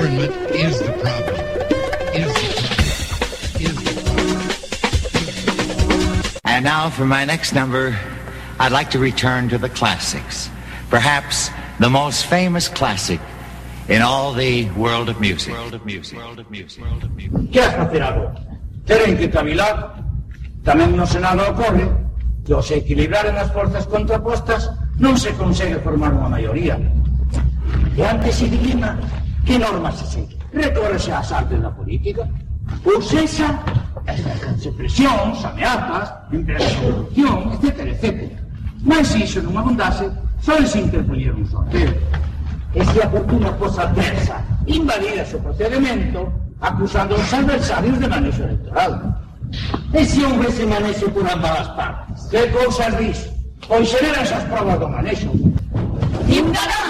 Government is the problem. Is the problem. Is the problem. And now for my next number, I'd like to return to the classics. Perhaps the most famous classic in all the world of music. World of music. World of music. World of music. Queres facer algo? Teren que cavilar. Tamén no Senado ocorre que ao se equilibraren as forzas contrapostas non se consegue formar unha maioría. E antes se dilima ¿Qué normas se siguen? Recórrese a azar de la política. O cesa, alcanza presión, ameaças, empresa de corrupción, etcétera, etcétera. Mas se isso não abundase, só se interponía un sorteo. E se a fortuna fosse adversa, invadira su procedimento, acusando a los adversarios de manejo electoral. Ese hombre se manejo por ambas partes. ¿Qué cosas dice? Considera esas pruebas de manejo. ¡Indará!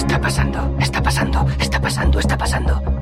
Está pasando, está pasando, está pasando, está pasando.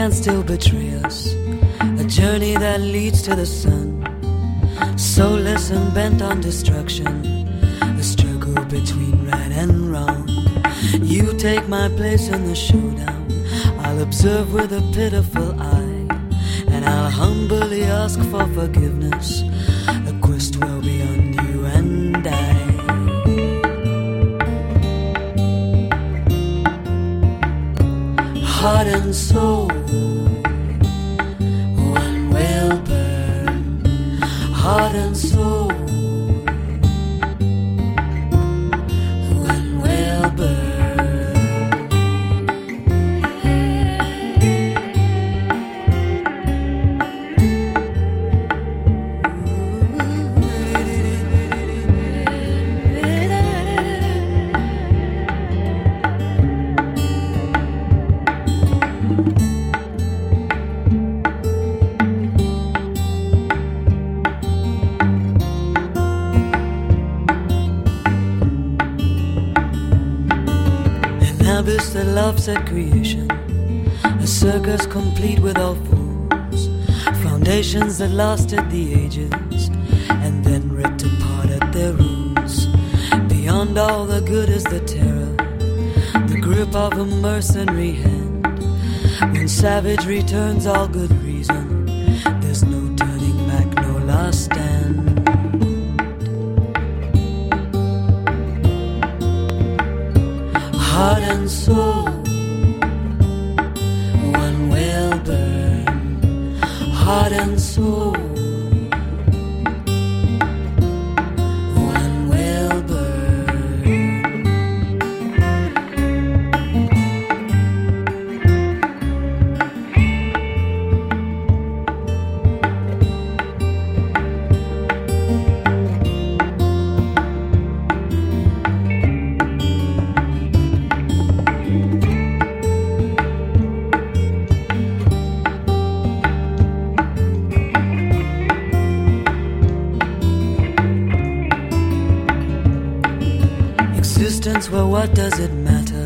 Can still betray us. A journey that leads to the sun. Soulless and bent on destruction. A struggle between right and wrong. You take my place in the showdown. I'll observe with a pitiful eye. And I'll humbly ask for forgiveness. A quest well beyond you and I. Heart and soul, abyss that laughs at creation. A circus complete with all fools. Foundations that lasted the ages and then ripped apart at their roots. Beyond all the good is the terror, the grip of a mercenary hand. When savagery turns all good what does it matter?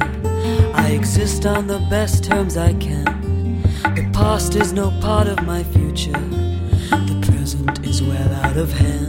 I exist on the best terms I can. The past is no part of my future. The present is well out of hand.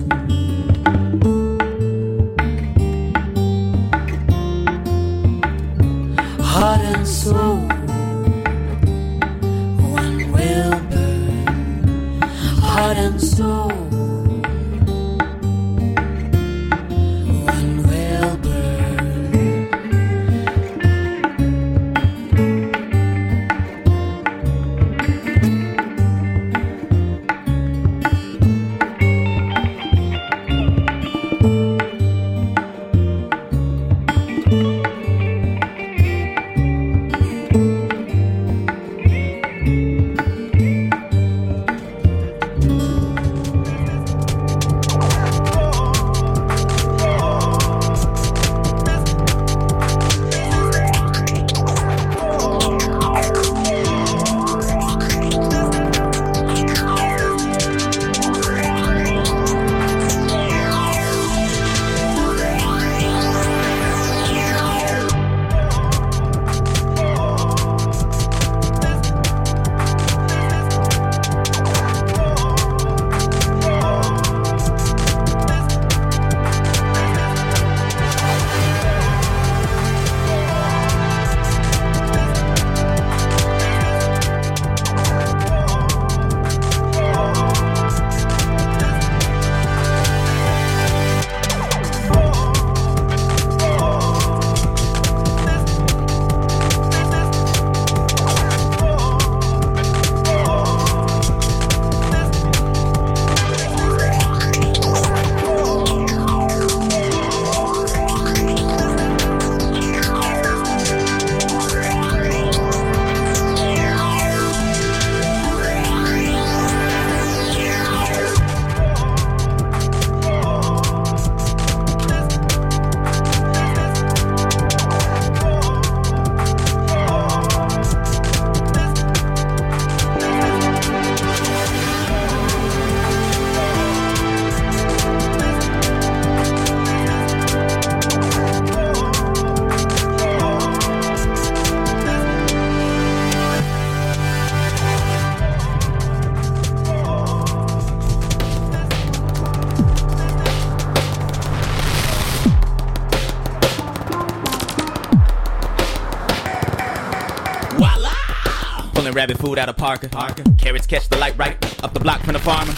Food out of Parker. Parker. Carrots catch the light right up the block from the farmer.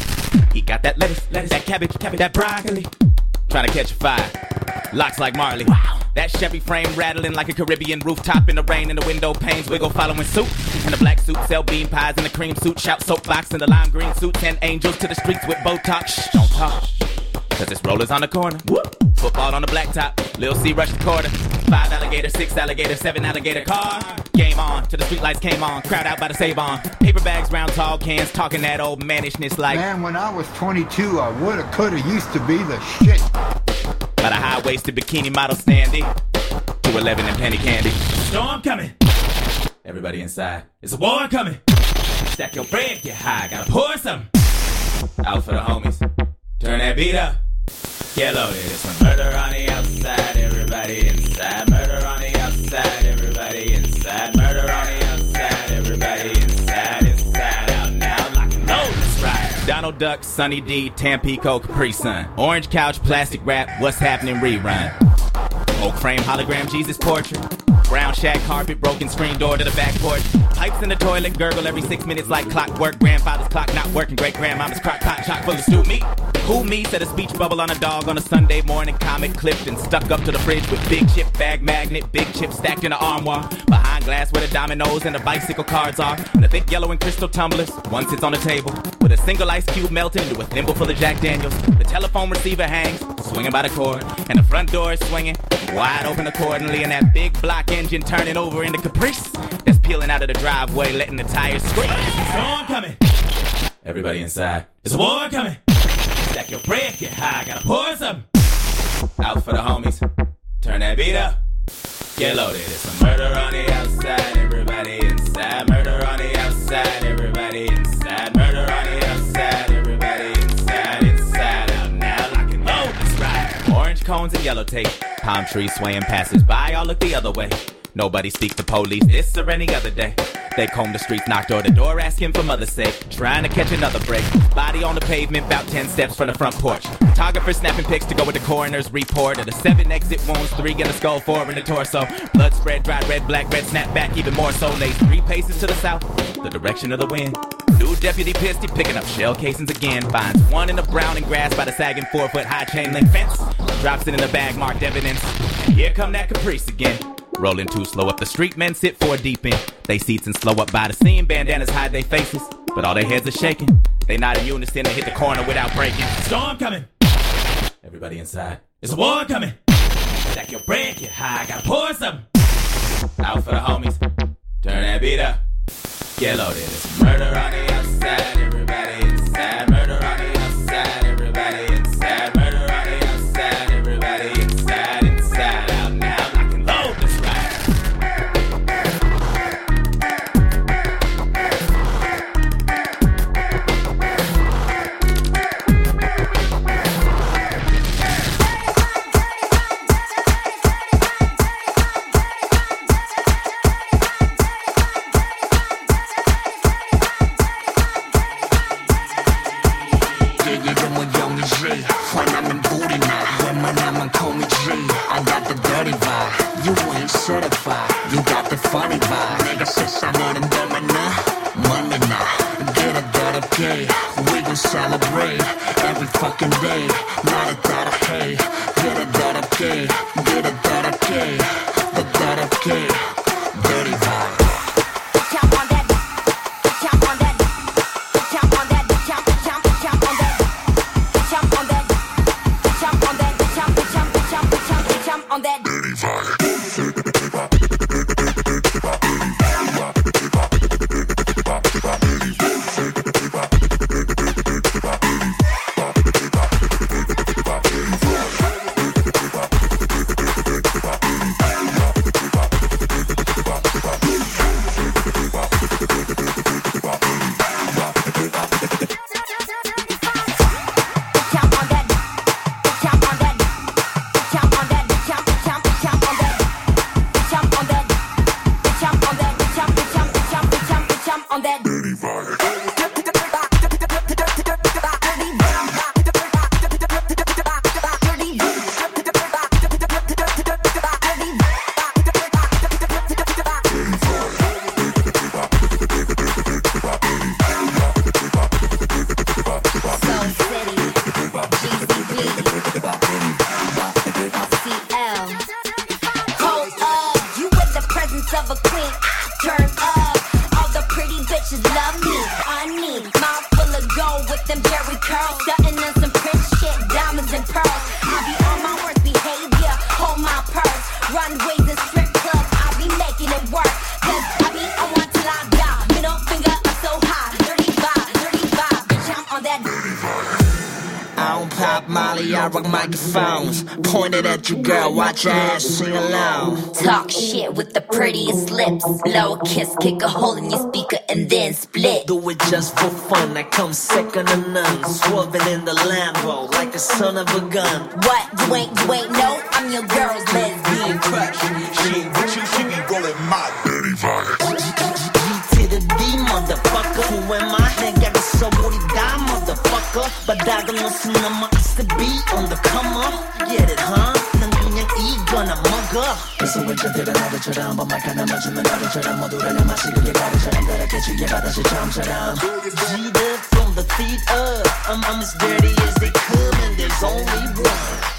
He got that lettuce, lettuce that cabbage, cabbage, that broccoli. Trying to catch a fire. Locks like Marley. That Chevy frame rattling like a Caribbean rooftop in the rain and the window panes wiggle following suit. In the black suit, sell bean pies in the cream suit, shout soapbox in the lime green suits and angels to the streets with Botox. Shh, don't talk. Cause it's rollers on the corner. Football on the blacktop. Lil C rush the quarter. Five alligator, six alligator, seven alligator car. Game on, till the streetlights came on. Crowd out by the save on. Paper bags, round tall cans, talking that old mannishness like. Man, when I was 22, I woulda, coulda, used to be the shit. By the high waisted bikini model standing. 211 and penny candy. Storm coming. Everybody inside. It's a war coming. Stack your bread, get high. Gotta pour some. Out for the homies. Turn that beat up. Get loaded. It's a murder on the outside. Everybody inside. Murder on the outside. Murder on the outside. Everybody out now. Lock and load. Let's ride. Donald Duck, Sunny D, Tampico, Capri Sun. Orange couch, plastic wrap. What's happening? Rerun. Oak frame hologram Jesus portrait. Brown shag carpet, broken screen door to the back porch. Pipes in the toilet, gurgle every six minutes like clockwork. Grandfather's clock not working, great grandmama's crock pot chock full of stew meat. Who me said a speech bubble on a dog on a Sunday morning, comic clipped and stuck up to the fridge with big chip bag magnet, big chip stacked in the armoire. Behind glass where the dominoes and the bicycle cards are. And the thick yellow and crystal tumblers, one sits on the table with a single ice cube melted into a thimble full of Jack Daniels. The telephone receiver hangs, swinging by the cord, and the front door is swinging wide open accordingly, and that big block engine turning over into Caprice that's peeling out of the driveway, letting the tires scream. Storm coming. Everybody inside. It's a war coming. Stack your bread, get high, gotta pour some. Out for the homies. Turn that beat up. Get loaded. It's a murder on the outside. Everybody inside. Murder on the outside. Everybody inside. Murder on the outside. Everybody inside. Inside out now. Lock and load. Let's ride. Orange cones and yellow tape. Palm trees swaying passers by. All look the other way. Nobody speak to police this or any other day. They comb the streets, knock door to door, asking for mother's sake. Trying to catch another break. Body on the pavement, about 10 steps from the front porch. Photographer snapping pics to go with the coroner's report. Of the seven exit wounds, three in the skull, four in the torso. Blood spread, dried red, black, red, snap back, even more so. Lays three paces to the south, the direction of the wind. New deputy pissed, picking up shell casings again. Finds one in the brown and grass by the sagging four foot high chain link fence. Drops it in the bag marked evidence. And here come that caprice again. Rolling too slow up the street, men sit four deep in. They seats and slow up by the scene, bandanas hide their faces, but all their heads are shaking. They not in unison and hit the corner without breaking. Storm coming. Everybody inside. It's a war coming. Stack your bread, get high, gotta pour some. Out for the homies. Turn that beat up. Get loaded. It's murder on the outside. You, girl, watch your ass sing along. Talk shit with the prettiest lips. Blow a kiss, kick a hole in your speaker, and then split. Do it just for fun, I come second to none. Swerving in the Lambo like a son of a gun. What? You ain't, you ain't no? I'm your girl's 그래서 왼쪽들은 나를처럼 범말 하나 맞추면 나를처럼 모두를 내 마시기에 가르처럼 그렇게 지게 바다시 처음처럼. G'd up from the feet up. I'm, I'm as dirty as they come and there's only one.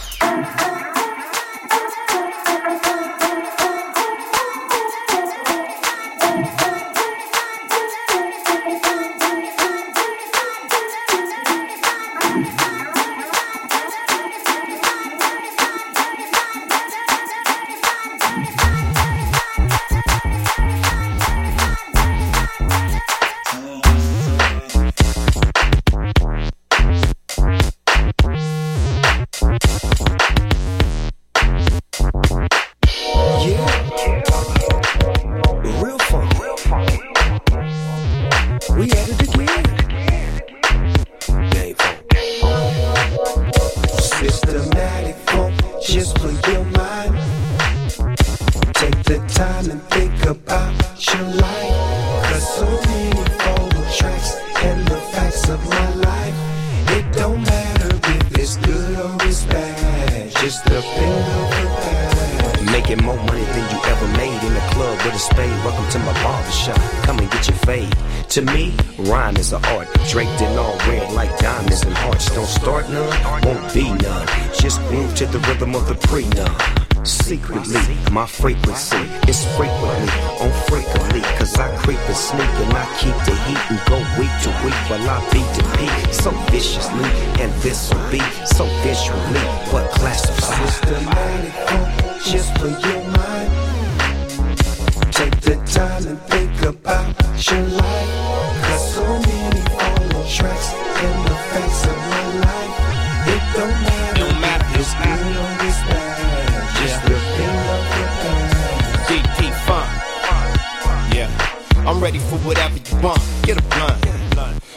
I'm ready for whatever you want. Get a blunt.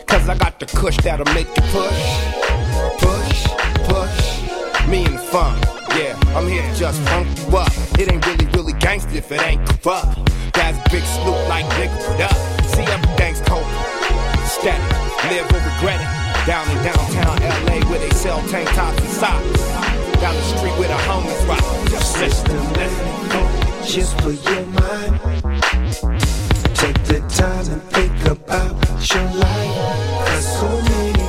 Cause I got the kush that'll make you push. Push, push. Me and the funk. Yeah, I'm here to just funk you up. It ain't really, really gangsta if it ain't corrupt. That's big snoop like nigga, what up? See, everything's cold. Static, live or regret it. Down in downtown LA where they sell tank tops and socks. Down the street where the homies rock. Just listen, listen. Just for your mind. Take the time and think about your life. So many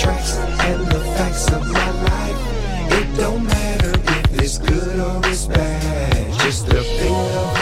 tracks and the facts of my life. It don't matter if it's good or it's bad. Just the thing of